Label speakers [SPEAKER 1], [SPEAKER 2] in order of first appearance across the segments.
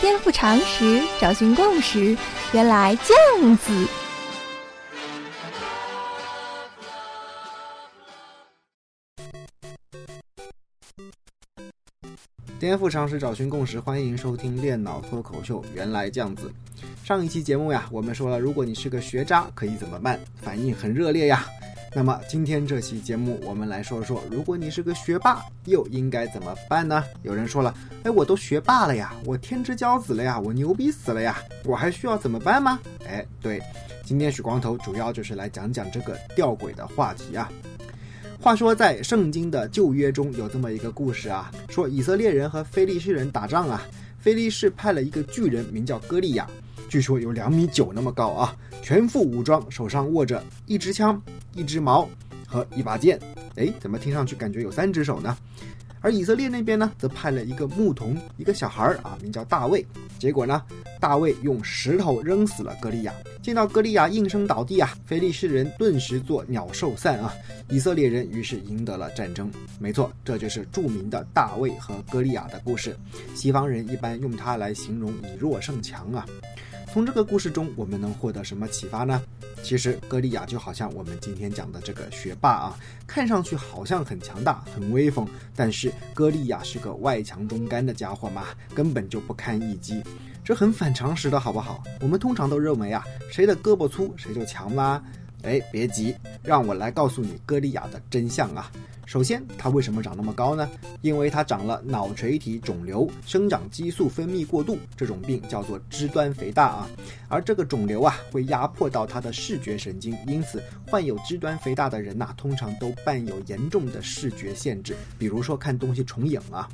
[SPEAKER 1] 颠覆常识，找寻共识，原来这样子。
[SPEAKER 2] 颠覆常识，找寻共识，欢迎收听练脑脱口秀。原来这样子。上一期节目呀，我们说了，如果你是个学渣，可以怎么办？反应很热烈呀。那么今天这期节目，我们来说说，如果你是个学霸，又应该怎么办呢？有人说了，哎，我都学霸了呀，我天之骄子了呀，我牛逼死了呀，我还需要怎么办吗？哎，对，今天许光头主要就是来讲讲这个吊诡的话题啊。话说，在圣经的旧约中有这么一个故事啊，说以色列人和非利士人打仗啊，非利士派了一个巨人，名叫歌利亚，据说有两米九那么高啊，全副武装，手上握着一支枪、一支矛和一把剑。哎，怎么听上去感觉有三只手呢？而以色列那边呢，则派了一个牧童，一个小孩儿啊，名叫大卫。结果呢，大卫用石头扔死了歌利亚。见到歌利亚应声倒地啊，非利士人顿时作鸟兽散啊。以色列人于是赢得了战争。没错，这就是著名的大卫和歌利亚的故事。西方人一般用它来形容以弱胜强啊。从这个故事中，我们能获得什么启发呢？其实，歌利亚就好像我们今天讲的这个学霸啊，看上去好像很强大、很威风，但是歌利亚是个外强中干的家伙嘛，根本就不堪一击，这很反常识的好不好？我们通常都认为啊，谁的胳膊粗谁就强啦。哎，别急，让我来告诉你歌利亚的真相啊。首先，它为什么长那么高呢？因为它长了脑垂体肿瘤，生长激素分泌过度，这种病叫做肢端肥大啊。而这个肿瘤啊，会压迫到它的视觉神经，因此患有肢端肥大的人呐，通常都伴有严重的视觉限制，比如说看东西重影啊。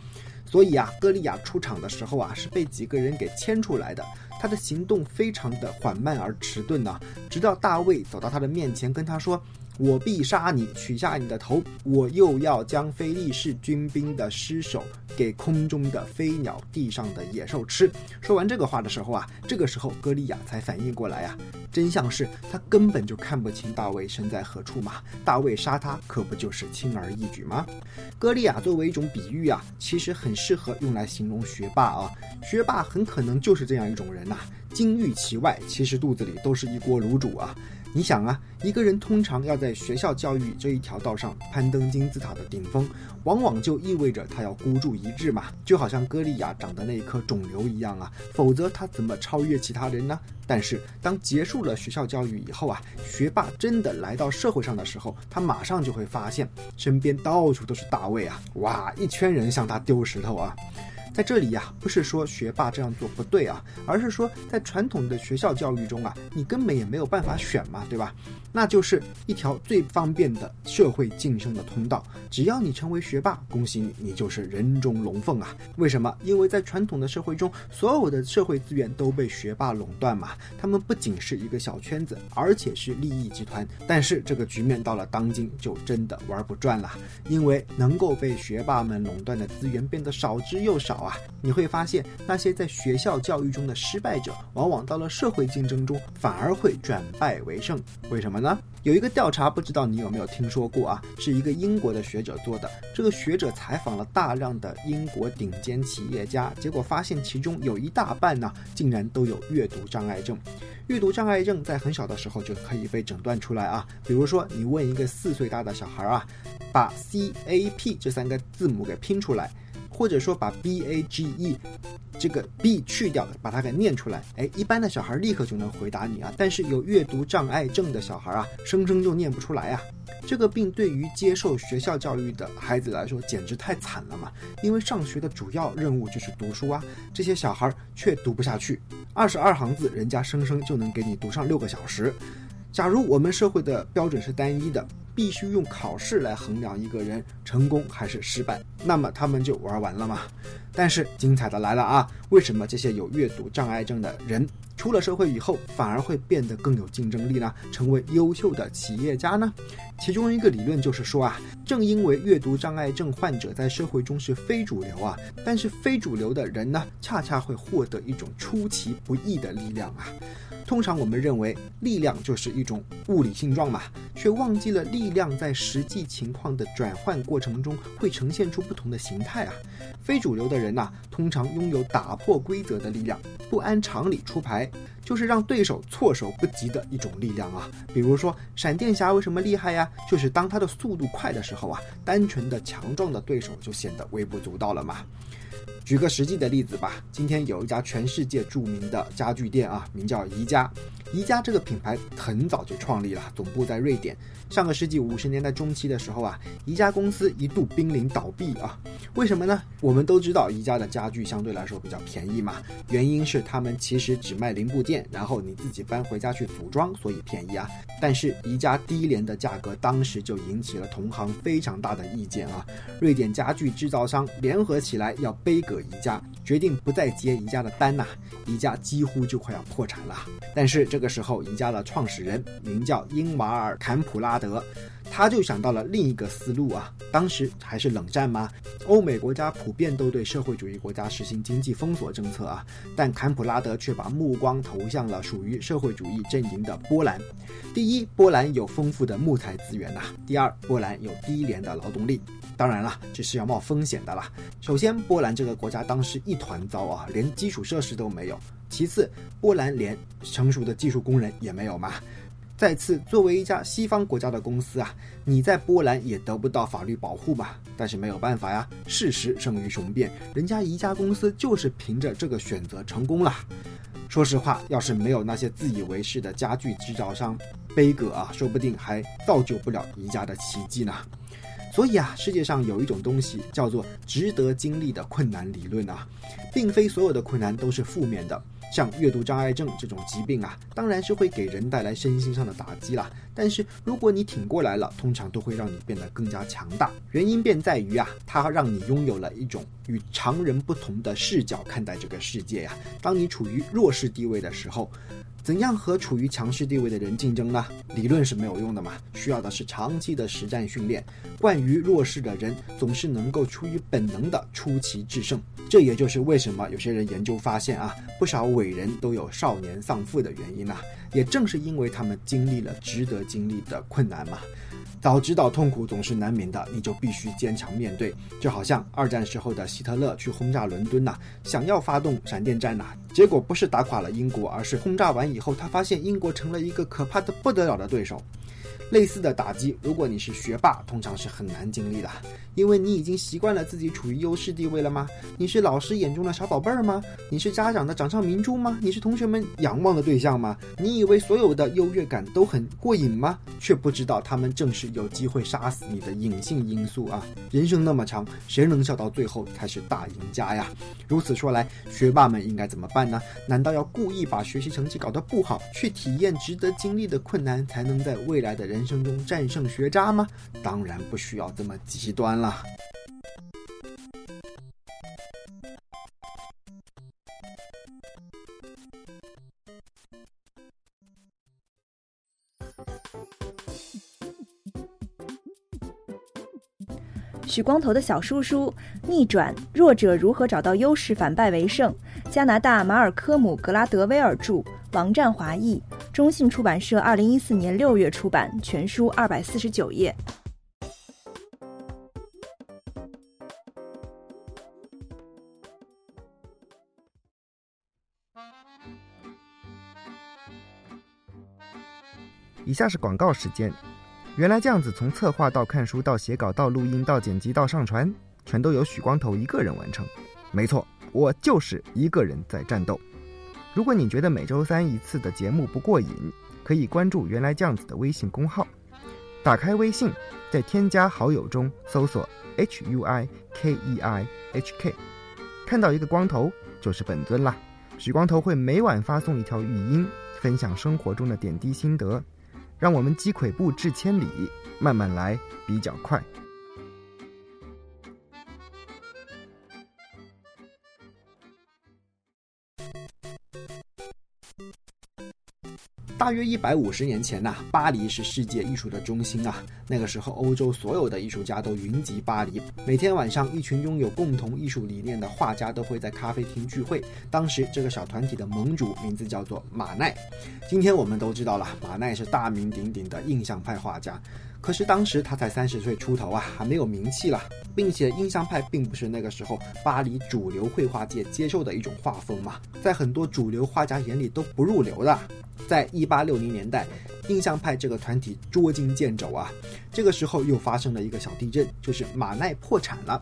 [SPEAKER 2] 所以啊，歌利亚出场的时候啊，是被几个人给牵出来的。他的行动非常的缓慢而迟钝呐，直到大卫走到他的面前，跟他说。我必杀你，取下你的头。我又要将非利士军兵的尸首给空中的飞鸟、地上的野兽吃。说完这个话的时候啊，这个时候歌利亚才反应过来啊，真相是他根本就看不清大卫身在何处嘛。大卫杀他可不就是轻而易举吗？歌利亚作为一种比喻啊，其实很适合用来形容学霸啊。学霸很可能就是这样一种人呐，金玉其外，其实肚子里都是一锅卤煮啊。你想啊，一个人通常要在学校教育这一条道上攀登金字塔的顶峰，往往就意味着他要孤注一掷嘛，就好像歌利亚长的那一颗肿瘤一样啊，否则他怎么超越其他人呢？但是当结束了学校教育以后啊，学霸真的来到社会上的时候，他马上就会发现身边到处都是大卫啊，哇，一圈人向他丢石头啊。在这里呀，不是说学霸这样做不对啊，而是说在传统的学校教育中啊，你根本也没有办法选嘛，对吧？那就是一条最方便的社会晋升的通道。只要你成为学霸，恭喜你，你就是人中龙凤啊！为什么？因为在传统的社会中，所有的社会资源都被学霸垄断嘛。他们不仅是一个小圈子，而且是利益集团。但是这个局面到了当今，就真的玩不转了，因为能够被学霸们垄断的资源变得少之又少啊！你会发现，那些在学校教育中的失败者，往往到了社会竞争中，反而会转败为胜。为什么？呢？有一个调查，不知道你有没有听说过啊？是一个英国的学者做的。这个学者采访了大量的英国顶尖企业家，结果发现其中有一大半呢，竟然都有阅读障碍症。阅读障碍症在很小的时候就可以被诊断出来啊。比如说，你问一个四岁大的小孩啊，把 C A P 这三个字母给拼出来，或者说把 B A G E。这个 b 去掉，把它给念出来。哎，一般的小孩立刻就能回答你啊，但是有阅读障碍症的小孩啊，生生就念不出来啊。这个病对于接受学校教育的孩子来说，简直太惨了嘛！因为上学的主要任务就是读书啊，这些小孩却读不下去。二十二行字，人家生生就能给你读上六个小时。假如我们社会的标准是单一的，必须用考试来衡量一个人成功还是失败，那么他们就玩完了嘛。但是精彩的来了啊！为什么这些有阅读障碍症的人出了社会以后，反而会变得更有竞争力呢？成为优秀的企业家呢？其中一个理论就是说啊，正因为阅读障碍症患者在社会中是非主流啊，但是非主流的人呢，恰恰会获得一种出其不意的力量啊。通常我们认为力量就是一种物理性状嘛，却忘记了力量在实际情况的转换过程中会呈现出不同的形态啊。非主流的人呐，通常拥有打破规则的力量，不按常理出牌，就是让对手措手不及的一种力量啊。比如说，闪电侠为什么厉害呀？就是当他的速度快的时候啊，单纯的强壮的对手就显得微不足道了嘛。举个实际的例子吧，今天有一家全世界著名的家具店啊，名叫宜家。宜家这个品牌很早就创立了，总部在瑞典。上个世纪五十年代中期的时候啊，宜家公司一度濒临倒闭啊。为什么呢？我们都知道宜家的家具相对来说比较便宜嘛，原因是他们其实只卖零部件，然后你自己搬回家去组装，所以便宜啊。但是宜家低廉的价格当时就引起了同行非常大的意见啊。瑞典家具制造商联合起来要背个宜家，决定不再接宜家的单呐，宜家几乎就快要破产了。但是这这个时候，宜家的创始人名叫英瓦尔·坎普拉德，他就想到了另一个思路啊。当时还是冷战吗？欧美国家普遍都对社会主义国家实行经济封锁政策啊，但坎普拉德却把目光投向了属于社会主义阵营的波兰。第一，波兰有丰富的木材资源呐；第二，波兰有低廉的劳动力。当然了，这是要冒风险的啦。首先，波兰这个国家当时一团糟啊，连基础设施都没有。其次，波兰连成熟的技术工人也没有嘛。再次，作为一家西方国家的公司啊，你在波兰也得不到法律保护吧。但是没有办法呀，事实胜于雄辩，人家宜家公司就是凭着这个选择成功了。说实话，要是没有那些自以为是的家具制造商，悲歌啊，说不定还造就不了宜家的奇迹呢。所以啊，世界上有一种东西叫做值得经历的困难理论啊，并非所有的困难都是负面的。像阅读障碍症这种疾病啊，当然是会给人带来身心上的打击啦。但是如果你挺过来了，通常都会让你变得更加强大。原因便在于啊，它让你拥有了一种与常人不同的视角看待这个世界呀。当你处于弱势地位的时候。怎样和处于强势地位的人竞争呢？理论是没有用的嘛，需要的是长期的实战训练。惯于弱势的人总是能够出于本能的出奇制胜，这也就是为什么有些人研究发现啊，不少伟人都有少年丧父的原因呐。也正是因为他们经历了值得经历的困难嘛。早知道痛苦总是难免的，你就必须坚强面对。就好像二战时候的希特勒去轰炸伦敦呐，想要发动闪电战呐，结果不是打垮了英国，而是轰炸完以后，他发现英国成了一个可怕的不得了的对手。类似的打击，如果你是学霸，通常是很难经历的，因为你已经习惯了自己处于优势地位了吗？你是老师眼中的小宝贝儿吗？你是家长的掌上明珠吗？你是同学们仰望的对象吗？你以为所有的优越感都很过瘾吗？却不知道他们正是有机会杀死你的隐性因素啊！人生那么长，谁能笑到最后才是大赢家呀？如此说来，学霸们应该怎么办呢？难道要故意把学习成绩搞得不好，去体验值得经历的困难，才能在未来的人？人生中战胜学渣吗？当然不需要这么极端了。
[SPEAKER 1] 许光头的小叔叔逆转弱者如何找到优势反败为胜？加拿大马尔科姆格拉德威尔著，王占华译。中信出版社二零一四年六月出版，全书二百四十九页。
[SPEAKER 2] 以下是广告时间。原来这样子，从策划到看书到写稿到录音到剪辑到上传，全都由许光头一个人完成。没错，我就是一个人在战斗。如果你觉得每周三一次的节目不过瘾，可以关注“原来酱子”的微信公号。打开微信，在添加好友中搜索 “h u i k e i h k”，看到一个光头就是本尊啦。许光头会每晚发送一条语音，分享生活中的点滴心得，让我们积跬步至千里，慢慢来比较快。大约一百五十年前呐，巴黎是世界艺术的中心啊。那个时候，欧洲所有的艺术家都云集巴黎。每天晚上，一群拥有共同艺术理念的画家都会在咖啡厅聚会。当时，这个小团体的盟主名字叫做马奈。今天我们都知道了，马奈是大名鼎鼎的印象派画家。可是当时他才三十岁出头啊，还没有名气了，并且印象派并不是那个时候巴黎主流绘画界接受的一种画风嘛，在很多主流画家眼里都不入流的。在一八六零年代，印象派这个团体捉襟见肘啊，这个时候又发生了一个小地震，就是马奈破产了。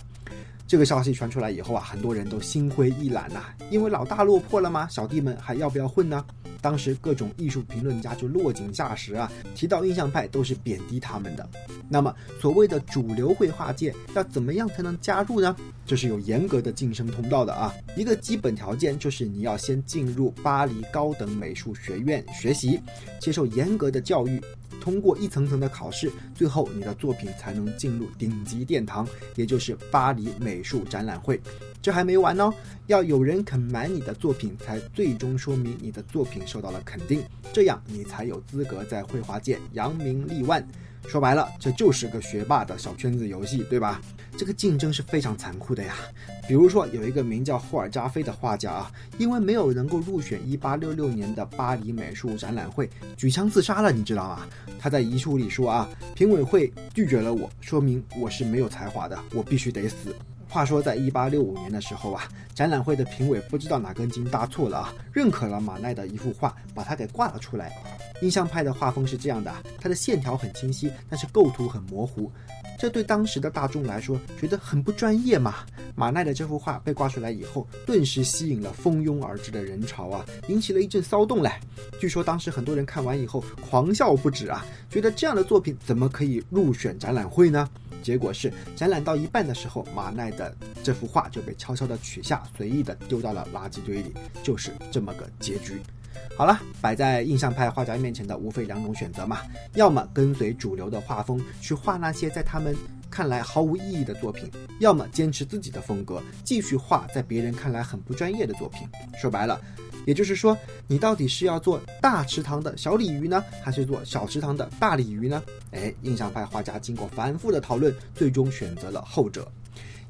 [SPEAKER 2] 这个消息传出来以后啊，很多人都心灰意懒呐，因为老大落魄了吗？小弟们还要不要混呢？当时各种艺术评论家就落井下石啊，提到印象派都是贬低他们的。那么所谓的主流绘画界要怎么样才能加入呢？这是有严格的晋升通道的啊。一个基本条件就是你要先进入巴黎高等美术学院学习，接受严格的教育。通过一层层的考试，最后你的作品才能进入顶级殿堂，也就是巴黎美术展览会。这还没完呢，要有人肯买你的作品，才最终说明你的作品受到了肯定，这样你才有资格在绘画界扬名立万。说白了，这就是个学霸的小圈子游戏，对吧？这个竞争是非常残酷的呀。比如说，有一个名叫霍尔扎菲的画家啊，因为没有能够入选1866年的巴黎美术展览会，举枪自杀了，你知道吗？他在遗书里说啊，评委会拒绝了我，说明我是没有才华的，我必须得死。话说，在1865年的时候啊，展览会的评委不知道哪根筋搭错了啊，认可了马奈的一幅画，把它给挂了出来。印象派的画风是这样的，它的线条很清晰，但是构图很模糊。这对当时的大众来说，觉得很不专业嘛。马奈的这幅画被挂出来以后，顿时吸引了蜂拥而至的人潮啊，引起了一阵骚动嘞。据说当时很多人看完以后狂笑不止啊，觉得这样的作品怎么可以入选展览会呢？结果是展览到一半的时候，马奈的这幅画就被悄悄地取下，随意地丢到了垃圾堆里，就是这么个结局。好了，摆在印象派画家面前的无非两种选择嘛，要么跟随主流的画风去画那些在他们看来毫无意义的作品，要么坚持自己的风格，继续画在别人看来很不专业的作品。说白了，也就是说，你到底是要做大池塘的小鲤鱼呢，还是做小池塘的大鲤鱼呢？哎，印象派画家经过反复的讨论，最终选择了后者。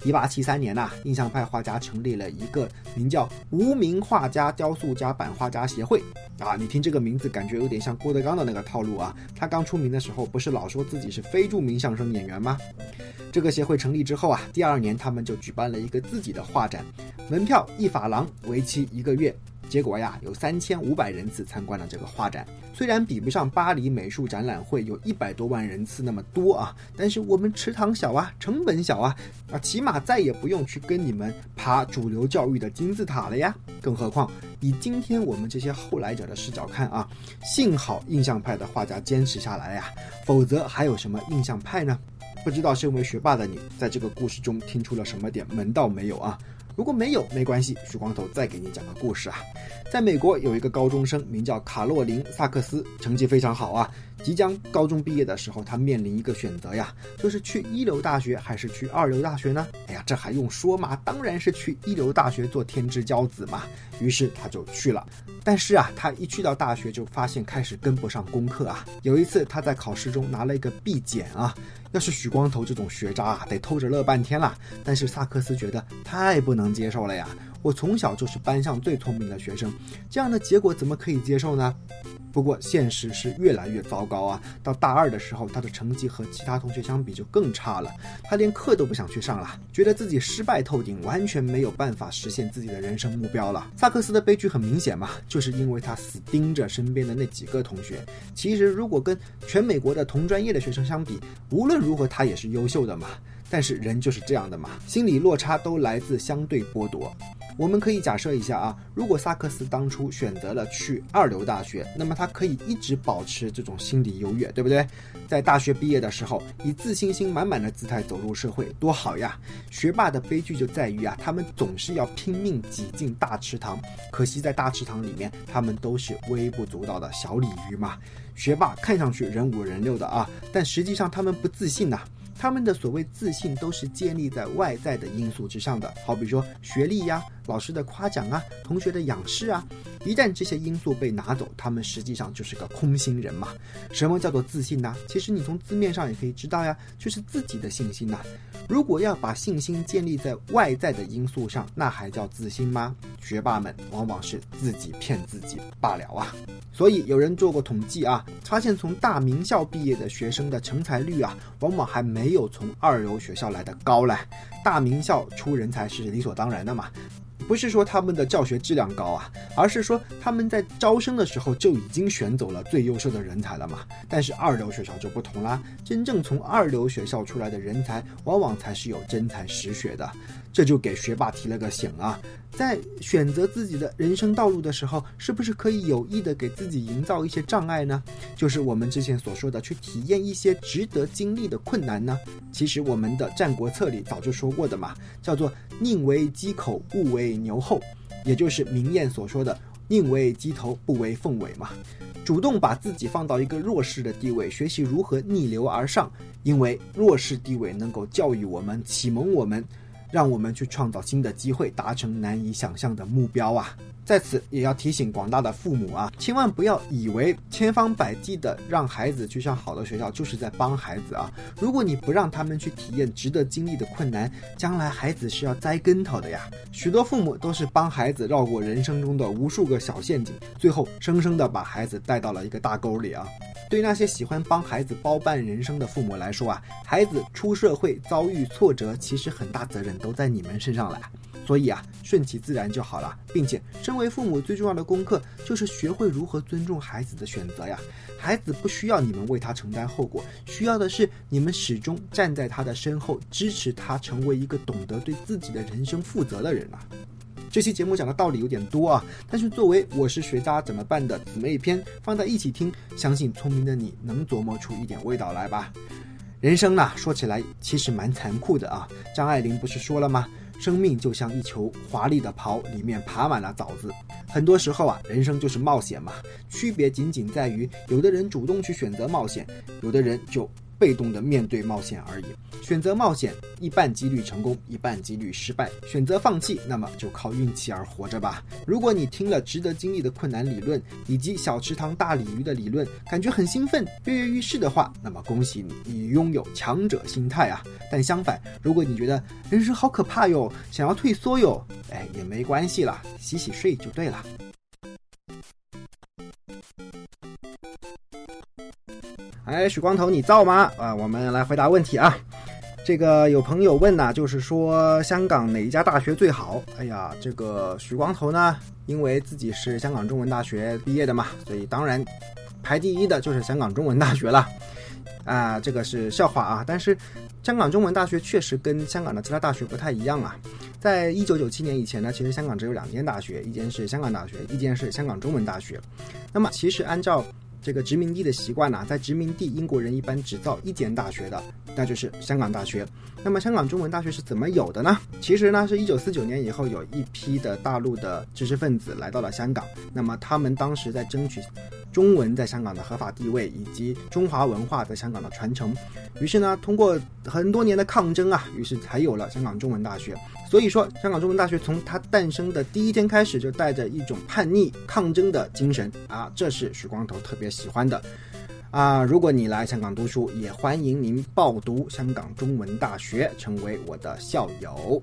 [SPEAKER 2] 一八七三年呐，印象派画家成立了一个名叫“无名画家、雕塑家、版画家协会”啊，你听这个名字，感觉有点像郭德纲的那个套路啊。他刚出名的时候，不是老说自己是非著名相声演员吗？这个协会成立之后啊，第二年他们就举办了一个自己的画展，门票一法郎，为期一个月。结果呀，有三千五百人次参观了这个画展。虽然比不上巴黎美术展览会有一百多万人次那么多啊，但是我们池塘小啊，成本小啊，啊，起码再也不用去跟你们爬主流教育的金字塔了呀。更何况，以今天我们这些后来者的视角看啊，幸好印象派的画家坚持下来呀，否则还有什么印象派呢？不知道身为学霸的你，在这个故事中听出了什么点门道没有啊？如果没有，没关系，许光头再给你讲个故事啊。在美国有一个高中生，名叫卡洛琳·萨克斯，成绩非常好啊。即将高中毕业的时候，他面临一个选择呀，就是去一流大学还是去二流大学呢？哎呀，这还用说吗？当然是去一流大学做天之骄子嘛。于是他就去了。但是啊，他一去到大学就发现开始跟不上功课啊。有一次他在考试中拿了一个 B 减啊。要是许光头这种学渣啊，得偷着乐半天了。但是萨克斯觉得太不能接受了呀！我从小就是班上最聪明的学生，这样的结果怎么可以接受呢？不过现实是越来越糟糕啊！到大二的时候，他的成绩和其他同学相比就更差了，他连课都不想去上了，觉得自己失败透顶，完全没有办法实现自己的人生目标了。萨克斯的悲剧很明显嘛，就是因为他死盯着身边的那几个同学。其实如果跟全美国的同专业的学生相比，无论如何他也是优秀的嘛。但是人就是这样的嘛，心理落差都来自相对剥夺。我们可以假设一下啊，如果萨克斯当初选择了去二流大学，那么他可以一直保持这种心理优越，对不对？在大学毕业的时候，以自信心满满的姿态走入社会，多好呀！学霸的悲剧就在于啊，他们总是要拼命挤进大池塘，可惜在大池塘里面，他们都是微不足道的小鲤鱼嘛。学霸看上去人五人六的啊，但实际上他们不自信呐。他们的所谓自信都是建立在外在的因素之上的，好比说学历呀、老师的夸奖啊、同学的仰视啊。一旦这些因素被拿走，他们实际上就是个空心人嘛。什么叫做自信呢？其实你从字面上也可以知道呀，就是自己的信心呐。如果要把信心建立在外在的因素上，那还叫自信吗？学霸们往往是自己骗自己罢了啊。所以有人做过统计啊，发现从大名校毕业的学生的成才率啊，往往还没有从二流学校来的高嘞。大名校出人才是理所当然的嘛。不是说他们的教学质量高啊，而是说他们在招生的时候就已经选走了最优秀的人才了嘛。但是二流学校就不同啦，真正从二流学校出来的人才，往往才是有真才实学的。这就给学霸提了个醒啊，在选择自己的人生道路的时候，是不是可以有意的给自己营造一些障碍呢？就是我们之前所说的去体验一些值得经历的困难呢？其实我们的《战国策》里早就说过的嘛，叫做宁为鸡口，不为牛后，也就是明艳所说的宁为鸡头，不为凤尾嘛。主动把自己放到一个弱势的地位，学习如何逆流而上，因为弱势地位能够教育我们，启蒙我们。让我们去创造新的机会，达成难以想象的目标啊！在此也要提醒广大的父母啊，千万不要以为千方百计的让孩子去上好的学校就是在帮孩子啊！如果你不让他们去体验值得经历的困难，将来孩子是要栽跟头的呀！许多父母都是帮孩子绕过人生中的无数个小陷阱，最后生生的把孩子带到了一个大沟里啊！对那些喜欢帮孩子包办人生的父母来说啊，孩子出社会遭遇挫折，其实很大责任都在你们身上了。所以啊，顺其自然就好了，并且身为父母最重要的功课就是学会如何尊重孩子的选择呀。孩子不需要你们为他承担后果，需要的是你们始终站在他的身后，支持他成为一个懂得对自己的人生负责的人啊。这期节目讲的道理有点多啊，但是作为我是学渣怎么办的姊妹篇放在一起听，相信聪明的你能琢磨出一点味道来吧。人生呢，说起来其实蛮残酷的啊。张爱玲不是说了吗？生命就像一球华丽的袍，里面爬满了枣子。很多时候啊，人生就是冒险嘛，区别仅仅在于，有的人主动去选择冒险，有的人就。被动的面对冒险而已，选择冒险，一半几率成功，一半几率失败。选择放弃，那么就靠运气而活着吧。如果你听了值得经历的困难理论以及小池塘大鲤鱼的理论，感觉很兴奋，跃跃欲试的话，那么恭喜你，你拥有强者心态啊。但相反，如果你觉得人生好可怕哟，想要退缩哟，哎，也没关系啦，洗洗睡就对了。哎，许光头，你造吗？啊，我们来回答问题啊。这个有朋友问呐，就是说香港哪一家大学最好？哎呀，这个许光头呢，因为自己是香港中文大学毕业的嘛，所以当然排第一的就是香港中文大学了。啊，这个是笑话啊。但是香港中文大学确实跟香港的其他大学不太一样啊。在一九九七年以前呢，其实香港只有两间大学，一间是香港大学，一间是香港中文大学。那么其实按照这个殖民地的习惯呢，在殖民地，英国人一般只造一间大学的，那就是香港大学。那么香港中文大学是怎么有的呢？其实呢，是一九四九年以后，有一批的大陆的知识分子来到了香港，那么他们当时在争取。中文在香港的合法地位以及中华文化在香港的传承，于是呢，通过很多年的抗争啊，于是才有了香港中文大学。所以说，香港中文大学从它诞生的第一天开始，就带着一种叛逆抗争的精神啊，这是许光头特别喜欢的啊。如果你来香港读书，也欢迎您报读香港中文大学，成为我的校友。